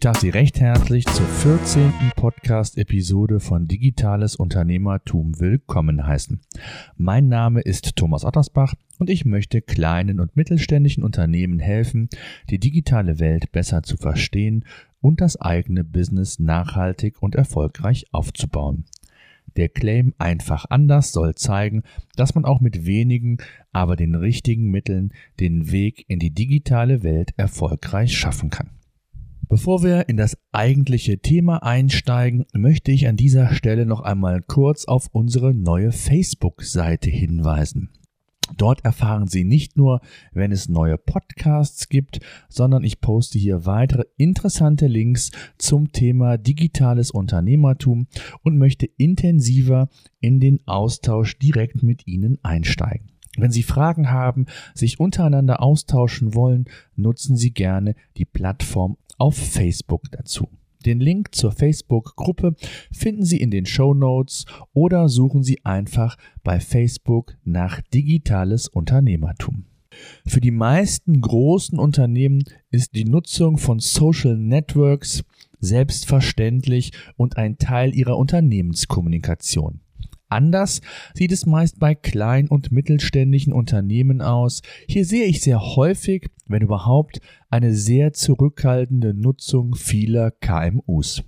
Ich darf Sie recht herzlich zur 14. Podcast-Episode von Digitales Unternehmertum willkommen heißen. Mein Name ist Thomas Ottersbach und ich möchte kleinen und mittelständischen Unternehmen helfen, die digitale Welt besser zu verstehen und das eigene Business nachhaltig und erfolgreich aufzubauen. Der Claim einfach anders soll zeigen, dass man auch mit wenigen, aber den richtigen Mitteln den Weg in die digitale Welt erfolgreich schaffen kann. Bevor wir in das eigentliche Thema einsteigen, möchte ich an dieser Stelle noch einmal kurz auf unsere neue Facebook-Seite hinweisen. Dort erfahren Sie nicht nur, wenn es neue Podcasts gibt, sondern ich poste hier weitere interessante Links zum Thema digitales Unternehmertum und möchte intensiver in den Austausch direkt mit Ihnen einsteigen. Wenn Sie Fragen haben, sich untereinander austauschen wollen, nutzen Sie gerne die Plattform auf Facebook dazu. Den Link zur Facebook-Gruppe finden Sie in den Show Notes oder suchen Sie einfach bei Facebook nach digitales Unternehmertum. Für die meisten großen Unternehmen ist die Nutzung von Social Networks selbstverständlich und ein Teil ihrer Unternehmenskommunikation. Anders sieht es meist bei klein- und mittelständischen Unternehmen aus. Hier sehe ich sehr häufig, wenn überhaupt, eine sehr zurückhaltende Nutzung vieler KMUs.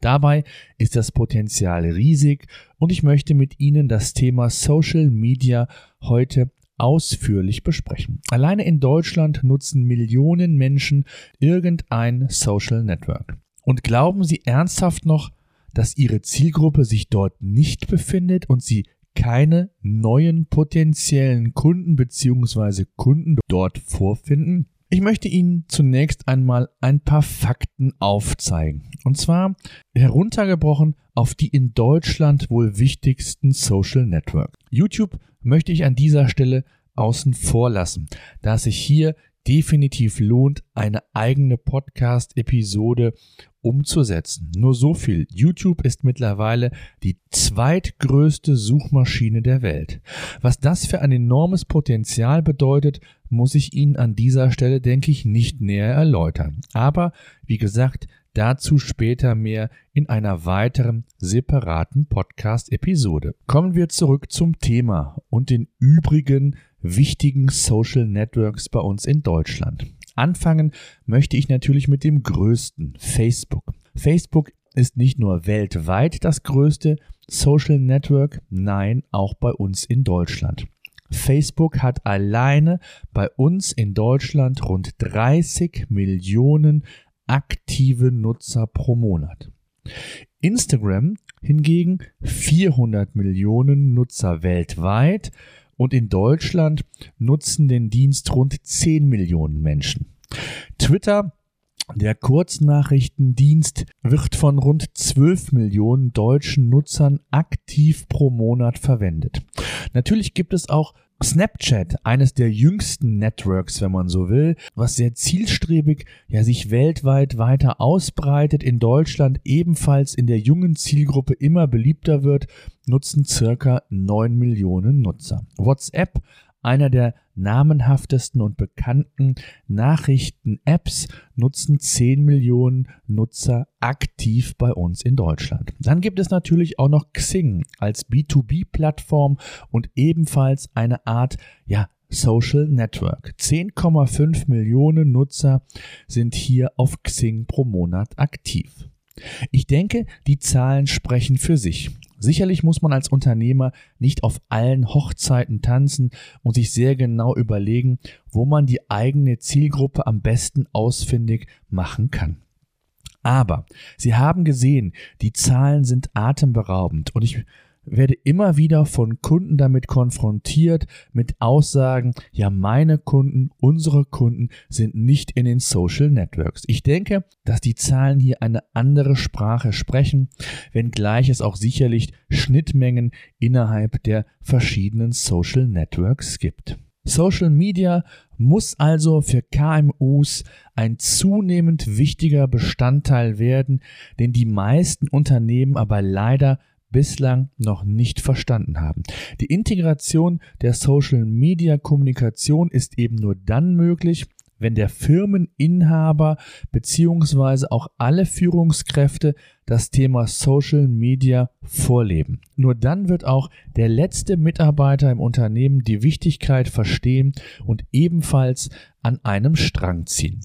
Dabei ist das Potenzial riesig und ich möchte mit Ihnen das Thema Social Media heute ausführlich besprechen. Alleine in Deutschland nutzen Millionen Menschen irgendein Social Network. Und glauben Sie ernsthaft noch, dass ihre Zielgruppe sich dort nicht befindet und sie keine neuen potenziellen Kunden bzw. Kunden dort vorfinden? Ich möchte Ihnen zunächst einmal ein paar Fakten aufzeigen. Und zwar heruntergebrochen auf die in Deutschland wohl wichtigsten Social Networks. YouTube möchte ich an dieser Stelle außen vor lassen, da es sich hier definitiv lohnt, eine eigene Podcast-Episode umzusetzen. Nur so viel. YouTube ist mittlerweile die zweitgrößte Suchmaschine der Welt. Was das für ein enormes Potenzial bedeutet, muss ich Ihnen an dieser Stelle, denke ich, nicht näher erläutern. Aber, wie gesagt, dazu später mehr in einer weiteren separaten Podcast-Episode. Kommen wir zurück zum Thema und den übrigen wichtigen Social Networks bei uns in Deutschland. Anfangen möchte ich natürlich mit dem größten, Facebook. Facebook ist nicht nur weltweit das größte Social Network, nein, auch bei uns in Deutschland. Facebook hat alleine bei uns in Deutschland rund 30 Millionen aktive Nutzer pro Monat. Instagram hingegen 400 Millionen Nutzer weltweit und in Deutschland nutzen den Dienst rund 10 Millionen Menschen. Twitter der Kurznachrichtendienst wird von rund 12 Millionen deutschen Nutzern aktiv pro Monat verwendet. Natürlich gibt es auch Snapchat, eines der jüngsten Networks, wenn man so will, was sehr zielstrebig ja sich weltweit weiter ausbreitet, in Deutschland ebenfalls in der jungen Zielgruppe immer beliebter wird, nutzen circa 9 Millionen Nutzer. WhatsApp einer der namenhaftesten und bekannten Nachrichten-Apps nutzen 10 Millionen Nutzer aktiv bei uns in Deutschland. Dann gibt es natürlich auch noch Xing als B2B-Plattform und ebenfalls eine Art, ja, Social Network. 10,5 Millionen Nutzer sind hier auf Xing pro Monat aktiv. Ich denke, die Zahlen sprechen für sich. Sicherlich muss man als Unternehmer nicht auf allen Hochzeiten tanzen und sich sehr genau überlegen, wo man die eigene Zielgruppe am besten ausfindig machen kann. Aber Sie haben gesehen, die Zahlen sind atemberaubend und ich werde immer wieder von Kunden damit konfrontiert, mit Aussagen, ja, meine Kunden, unsere Kunden sind nicht in den Social Networks. Ich denke, dass die Zahlen hier eine andere Sprache sprechen, wenngleich es auch sicherlich Schnittmengen innerhalb der verschiedenen Social Networks gibt. Social Media muss also für KMUs ein zunehmend wichtiger Bestandteil werden, den die meisten Unternehmen aber leider bislang noch nicht verstanden haben. Die Integration der Social Media Kommunikation ist eben nur dann möglich, wenn der Firmeninhaber beziehungsweise auch alle Führungskräfte das Thema Social Media vorleben. Nur dann wird auch der letzte Mitarbeiter im Unternehmen die Wichtigkeit verstehen und ebenfalls an einem Strang ziehen.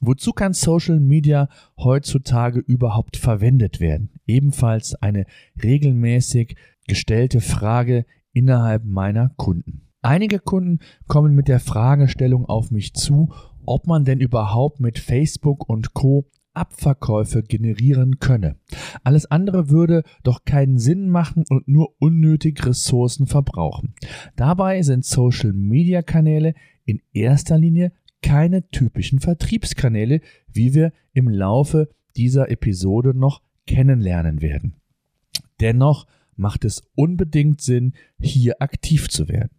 Wozu kann Social Media heutzutage überhaupt verwendet werden? Ebenfalls eine regelmäßig gestellte Frage innerhalb meiner Kunden. Einige Kunden kommen mit der Fragestellung auf mich zu, ob man denn überhaupt mit Facebook und Co Abverkäufe generieren könne. Alles andere würde doch keinen Sinn machen und nur unnötig Ressourcen verbrauchen. Dabei sind Social-Media-Kanäle in erster Linie keine typischen Vertriebskanäle, wie wir im Laufe dieser Episode noch kennenlernen werden. Dennoch macht es unbedingt Sinn, hier aktiv zu werden.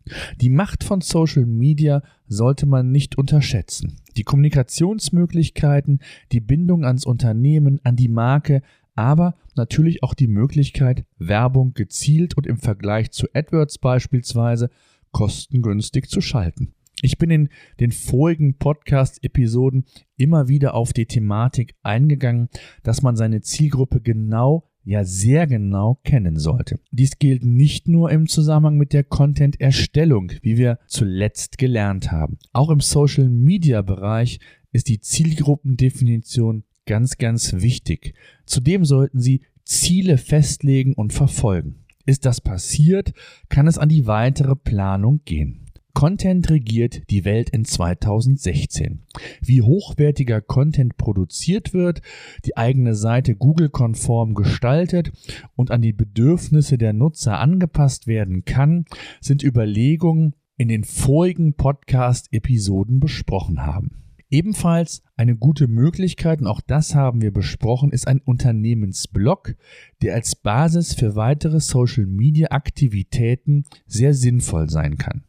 Die Macht von Social Media sollte man nicht unterschätzen. Die Kommunikationsmöglichkeiten, die Bindung ans Unternehmen, an die Marke, aber natürlich auch die Möglichkeit, Werbung gezielt und im Vergleich zu AdWords beispielsweise kostengünstig zu schalten. Ich bin in den vorigen Podcast-Episoden immer wieder auf die Thematik eingegangen, dass man seine Zielgruppe genau ja sehr genau kennen sollte. Dies gilt nicht nur im Zusammenhang mit der Content-Erstellung, wie wir zuletzt gelernt haben. Auch im Social-Media-Bereich ist die Zielgruppendefinition ganz, ganz wichtig. Zudem sollten Sie Ziele festlegen und verfolgen. Ist das passiert, kann es an die weitere Planung gehen. Content regiert die Welt in 2016. Wie hochwertiger Content produziert wird, die eigene Seite Google-konform gestaltet und an die Bedürfnisse der Nutzer angepasst werden kann, sind Überlegungen, in den vorigen Podcast-Episoden besprochen haben. Ebenfalls eine gute Möglichkeit, und auch das haben wir besprochen, ist ein Unternehmensblog, der als Basis für weitere Social-Media-Aktivitäten sehr sinnvoll sein kann.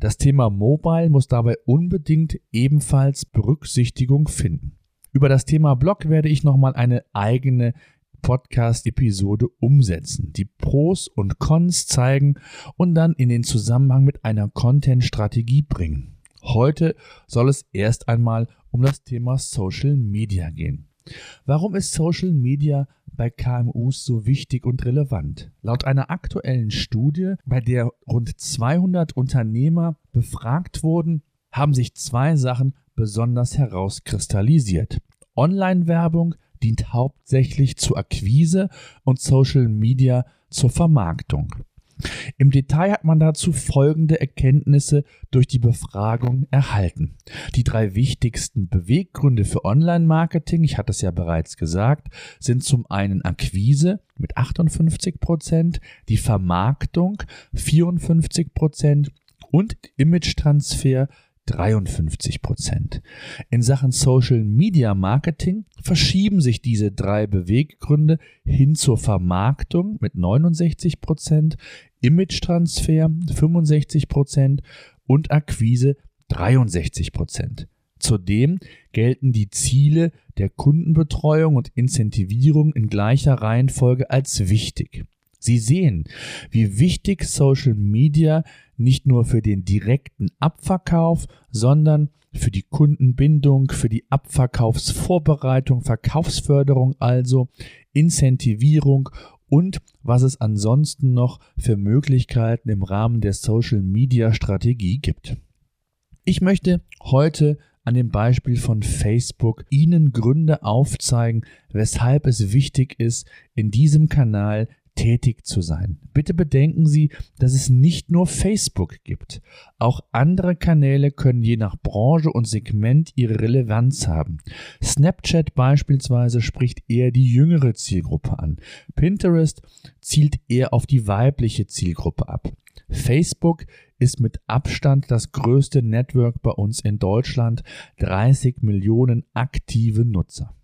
Das Thema Mobile muss dabei unbedingt ebenfalls Berücksichtigung finden. Über das Thema Blog werde ich nochmal eine eigene Podcast-Episode umsetzen, die Pros und Cons zeigen und dann in den Zusammenhang mit einer Content-Strategie bringen. Heute soll es erst einmal um das Thema Social Media gehen. Warum ist Social Media bei KMUs so wichtig und relevant? Laut einer aktuellen Studie, bei der rund 200 Unternehmer befragt wurden, haben sich zwei Sachen besonders herauskristallisiert. Online-Werbung dient hauptsächlich zur Akquise und Social Media zur Vermarktung. Im Detail hat man dazu folgende Erkenntnisse durch die Befragung erhalten. Die drei wichtigsten Beweggründe für Online-Marketing, ich hatte es ja bereits gesagt, sind zum einen Akquise mit 58 Prozent, die Vermarktung 54 Prozent und Image-Transfer 53 Prozent. In Sachen Social Media Marketing verschieben sich diese drei Beweggründe hin zur Vermarktung mit 69 Prozent, Image-Transfer 65 Prozent und Akquise 63 Prozent. Zudem gelten die Ziele der Kundenbetreuung und Incentivierung in gleicher Reihenfolge als wichtig. Sie sehen, wie wichtig Social Media nicht nur für den direkten Abverkauf, sondern für die Kundenbindung, für die Abverkaufsvorbereitung, Verkaufsförderung also, Incentivierung und was es ansonsten noch für Möglichkeiten im Rahmen der Social Media Strategie gibt. Ich möchte heute an dem Beispiel von Facebook Ihnen Gründe aufzeigen, weshalb es wichtig ist, in diesem Kanal tätig zu sein. Bitte bedenken Sie, dass es nicht nur Facebook gibt. Auch andere Kanäle können je nach Branche und Segment ihre Relevanz haben. Snapchat beispielsweise spricht eher die jüngere Zielgruppe an. Pinterest zielt eher auf die weibliche Zielgruppe ab. Facebook ist mit Abstand das größte Network bei uns in Deutschland, 30 Millionen aktive Nutzer.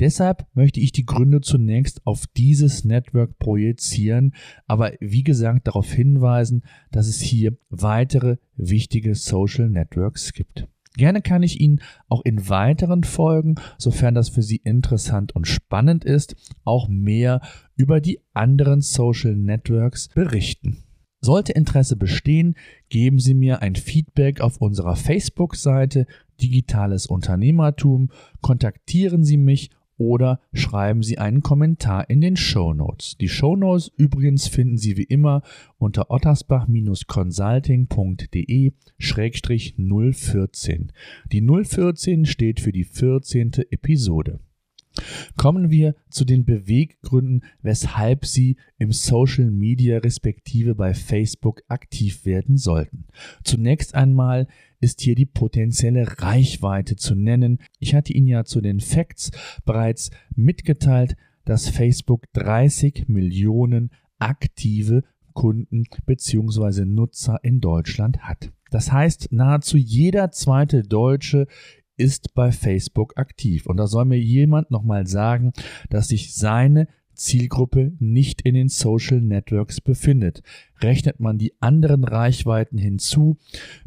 Deshalb möchte ich die Gründe zunächst auf dieses Network projizieren, aber wie gesagt darauf hinweisen, dass es hier weitere wichtige Social Networks gibt. Gerne kann ich Ihnen auch in weiteren Folgen, sofern das für Sie interessant und spannend ist, auch mehr über die anderen Social Networks berichten. Sollte Interesse bestehen, geben Sie mir ein Feedback auf unserer Facebook-Seite digitales Unternehmertum, kontaktieren Sie mich oder schreiben Sie einen Kommentar in den Show Notes. Die Show Notes übrigens finden Sie wie immer unter ottersbach-consulting.de-014. Die 014 steht für die 14. Episode. Kommen wir zu den Beweggründen, weshalb Sie im Social Media respektive bei Facebook aktiv werden sollten. Zunächst einmal ist hier die potenzielle Reichweite zu nennen. Ich hatte Ihnen ja zu den Facts bereits mitgeteilt, dass Facebook 30 Millionen aktive Kunden bzw. Nutzer in Deutschland hat. Das heißt, nahezu jeder zweite Deutsche ist bei Facebook aktiv. Und da soll mir jemand nochmal sagen, dass sich seine Zielgruppe nicht in den Social Networks befindet. Rechnet man die anderen Reichweiten hinzu,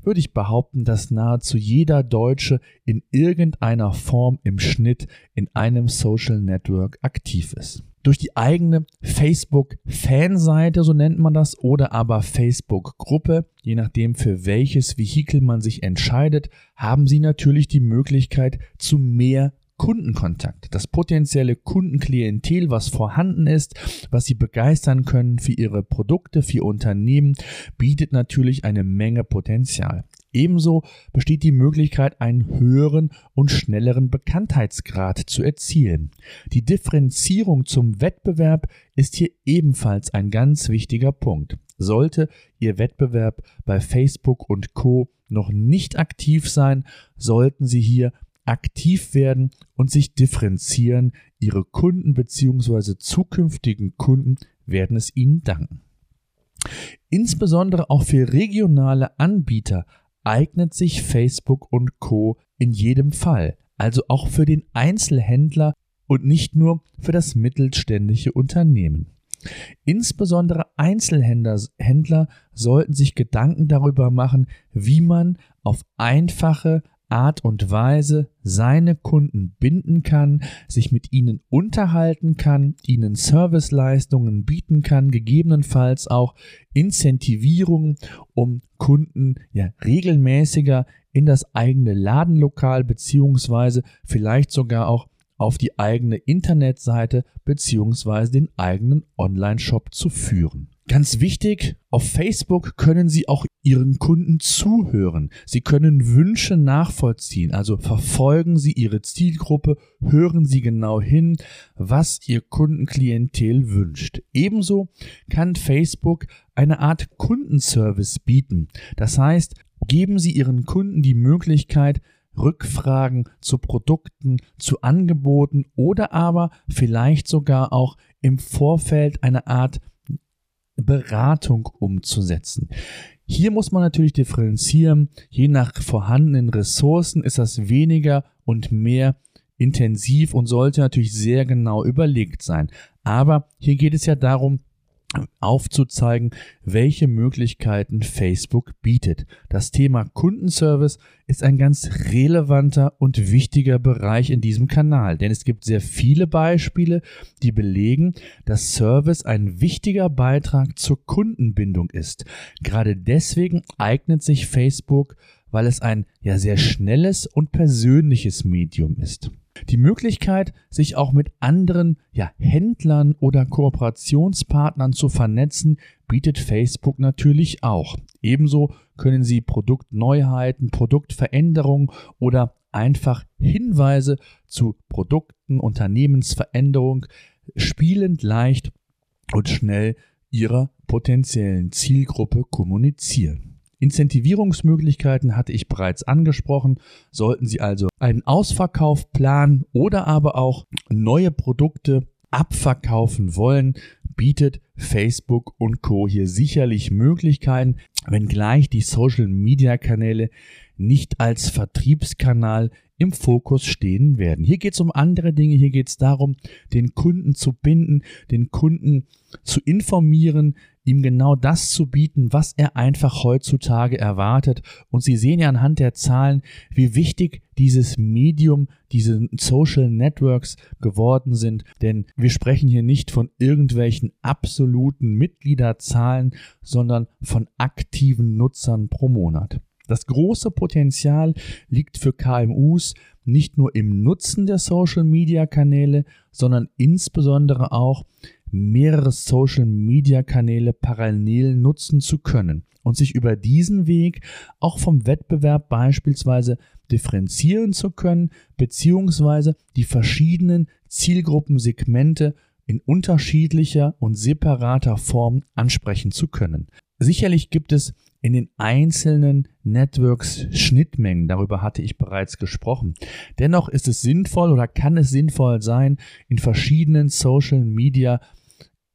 würde ich behaupten, dass nahezu jeder Deutsche in irgendeiner Form im Schnitt in einem Social Network aktiv ist durch die eigene Facebook-Fanseite, so nennt man das, oder aber Facebook-Gruppe, je nachdem für welches Vehikel man sich entscheidet, haben Sie natürlich die Möglichkeit zu mehr Kundenkontakt, das potenzielle Kundenklientel, was vorhanden ist, was Sie begeistern können für Ihre Produkte, für Ihr Unternehmen, bietet natürlich eine Menge Potenzial. Ebenso besteht die Möglichkeit, einen höheren und schnelleren Bekanntheitsgrad zu erzielen. Die Differenzierung zum Wettbewerb ist hier ebenfalls ein ganz wichtiger Punkt. Sollte Ihr Wettbewerb bei Facebook und Co noch nicht aktiv sein, sollten Sie hier aktiv werden und sich differenzieren. Ihre Kunden bzw. zukünftigen Kunden werden es Ihnen danken. Insbesondere auch für regionale Anbieter eignet sich Facebook und Co in jedem Fall, also auch für den Einzelhändler und nicht nur für das mittelständische Unternehmen. Insbesondere Einzelhändler Händler sollten sich Gedanken darüber machen, wie man auf einfache, Art und Weise seine Kunden binden kann, sich mit ihnen unterhalten kann, ihnen Serviceleistungen bieten kann, gegebenenfalls auch Incentivierungen, um Kunden ja regelmäßiger in das eigene Ladenlokal beziehungsweise vielleicht sogar auch auf die eigene Internetseite beziehungsweise den eigenen Online-Shop zu führen. Ganz wichtig, auf Facebook können Sie auch Ihren Kunden zuhören. Sie können Wünsche nachvollziehen, also verfolgen Sie Ihre Zielgruppe, hören Sie genau hin, was Ihr Kundenklientel wünscht. Ebenso kann Facebook eine Art Kundenservice bieten. Das heißt, geben Sie Ihren Kunden die Möglichkeit, Rückfragen zu Produkten, zu Angeboten oder aber vielleicht sogar auch im Vorfeld eine Art Beratung umzusetzen. Hier muss man natürlich differenzieren. Je nach vorhandenen Ressourcen ist das weniger und mehr intensiv und sollte natürlich sehr genau überlegt sein. Aber hier geht es ja darum, aufzuzeigen, welche Möglichkeiten Facebook bietet. Das Thema Kundenservice ist ein ganz relevanter und wichtiger Bereich in diesem Kanal, denn es gibt sehr viele Beispiele, die belegen, dass Service ein wichtiger Beitrag zur Kundenbindung ist. Gerade deswegen eignet sich Facebook, weil es ein ja sehr schnelles und persönliches Medium ist. Die Möglichkeit, sich auch mit anderen ja, Händlern oder Kooperationspartnern zu vernetzen, bietet Facebook natürlich auch. Ebenso können Sie Produktneuheiten, Produktveränderungen oder einfach Hinweise zu Produkten, Unternehmensveränderung spielend leicht und schnell Ihrer potenziellen Zielgruppe kommunizieren. Incentivierungsmöglichkeiten hatte ich bereits angesprochen. Sollten Sie also einen Ausverkauf planen oder aber auch neue Produkte abverkaufen wollen, bietet Facebook und Co. hier sicherlich Möglichkeiten, wenngleich die Social-Media-Kanäle nicht als Vertriebskanal im Fokus stehen werden. Hier geht es um andere Dinge, hier geht es darum, den Kunden zu binden, den Kunden zu informieren, ihm genau das zu bieten, was er einfach heutzutage erwartet. Und Sie sehen ja anhand der Zahlen, wie wichtig dieses Medium, diese Social Networks geworden sind. Denn wir sprechen hier nicht von irgendwelchen absoluten Mitgliederzahlen, sondern von aktiven Nutzern pro Monat. Das große Potenzial liegt für KMUs nicht nur im Nutzen der Social-Media-Kanäle, sondern insbesondere auch mehrere Social-Media-Kanäle parallel nutzen zu können und sich über diesen Weg auch vom Wettbewerb beispielsweise differenzieren zu können, beziehungsweise die verschiedenen Zielgruppensegmente in unterschiedlicher und separater Form ansprechen zu können. Sicherlich gibt es in den einzelnen Networks Schnittmengen, darüber hatte ich bereits gesprochen. Dennoch ist es sinnvoll oder kann es sinnvoll sein, in verschiedenen Social Media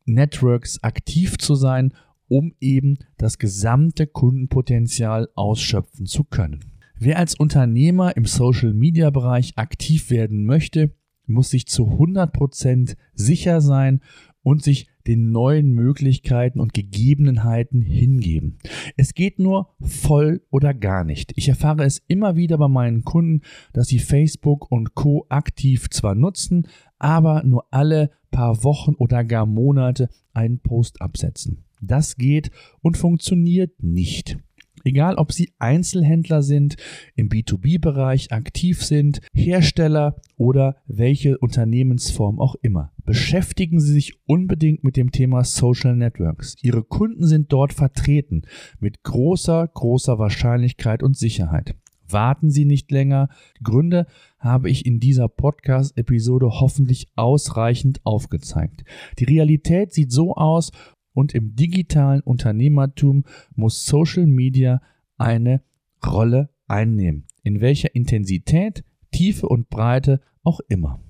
Networks aktiv zu sein, um eben das gesamte Kundenpotenzial ausschöpfen zu können. Wer als Unternehmer im Social Media Bereich aktiv werden möchte, muss sich zu 100% sicher sein und sich den neuen Möglichkeiten und Gegebenheiten hingeben. Es geht nur voll oder gar nicht. Ich erfahre es immer wieder bei meinen Kunden, dass sie Facebook und Co aktiv zwar nutzen, aber nur alle paar Wochen oder gar Monate einen Post absetzen. Das geht und funktioniert nicht. Egal, ob Sie Einzelhändler sind, im B2B-Bereich aktiv sind, Hersteller oder welche Unternehmensform auch immer. Beschäftigen Sie sich unbedingt mit dem Thema Social Networks. Ihre Kunden sind dort vertreten mit großer, großer Wahrscheinlichkeit und Sicherheit. Warten Sie nicht länger. Gründe habe ich in dieser Podcast-Episode hoffentlich ausreichend aufgezeigt. Die Realität sieht so aus und im digitalen Unternehmertum muss Social Media eine Rolle einnehmen, in welcher Intensität, Tiefe und Breite auch immer.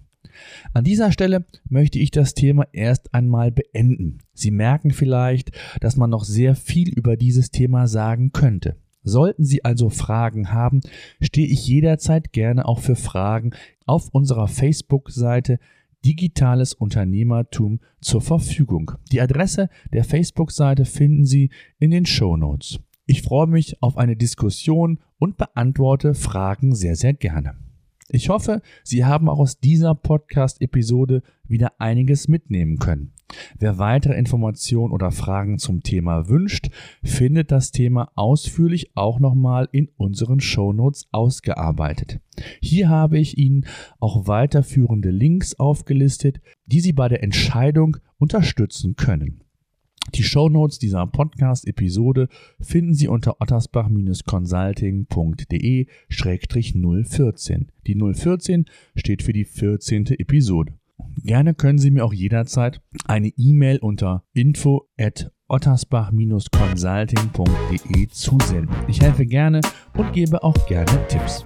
An dieser Stelle möchte ich das Thema erst einmal beenden. Sie merken vielleicht, dass man noch sehr viel über dieses Thema sagen könnte. Sollten Sie also Fragen haben, stehe ich jederzeit gerne auch für Fragen auf unserer Facebook-Seite digitales Unternehmertum zur Verfügung. Die Adresse der Facebook-Seite finden Sie in den Show Notes. Ich freue mich auf eine Diskussion und beantworte Fragen sehr, sehr gerne. Ich hoffe, Sie haben auch aus dieser Podcast-Episode wieder einiges mitnehmen können. Wer weitere Informationen oder Fragen zum Thema wünscht, findet das Thema ausführlich auch nochmal in unseren Shownotes ausgearbeitet. Hier habe ich Ihnen auch weiterführende Links aufgelistet, die Sie bei der Entscheidung unterstützen können. Die Shownotes dieser Podcast-Episode finden Sie unter ottersbach-consulting.de-014. Die 014 steht für die 14. Episode. Gerne können Sie mir auch jederzeit eine E-Mail unter info at ottersbach-consulting.de zusenden. Ich helfe gerne und gebe auch gerne Tipps.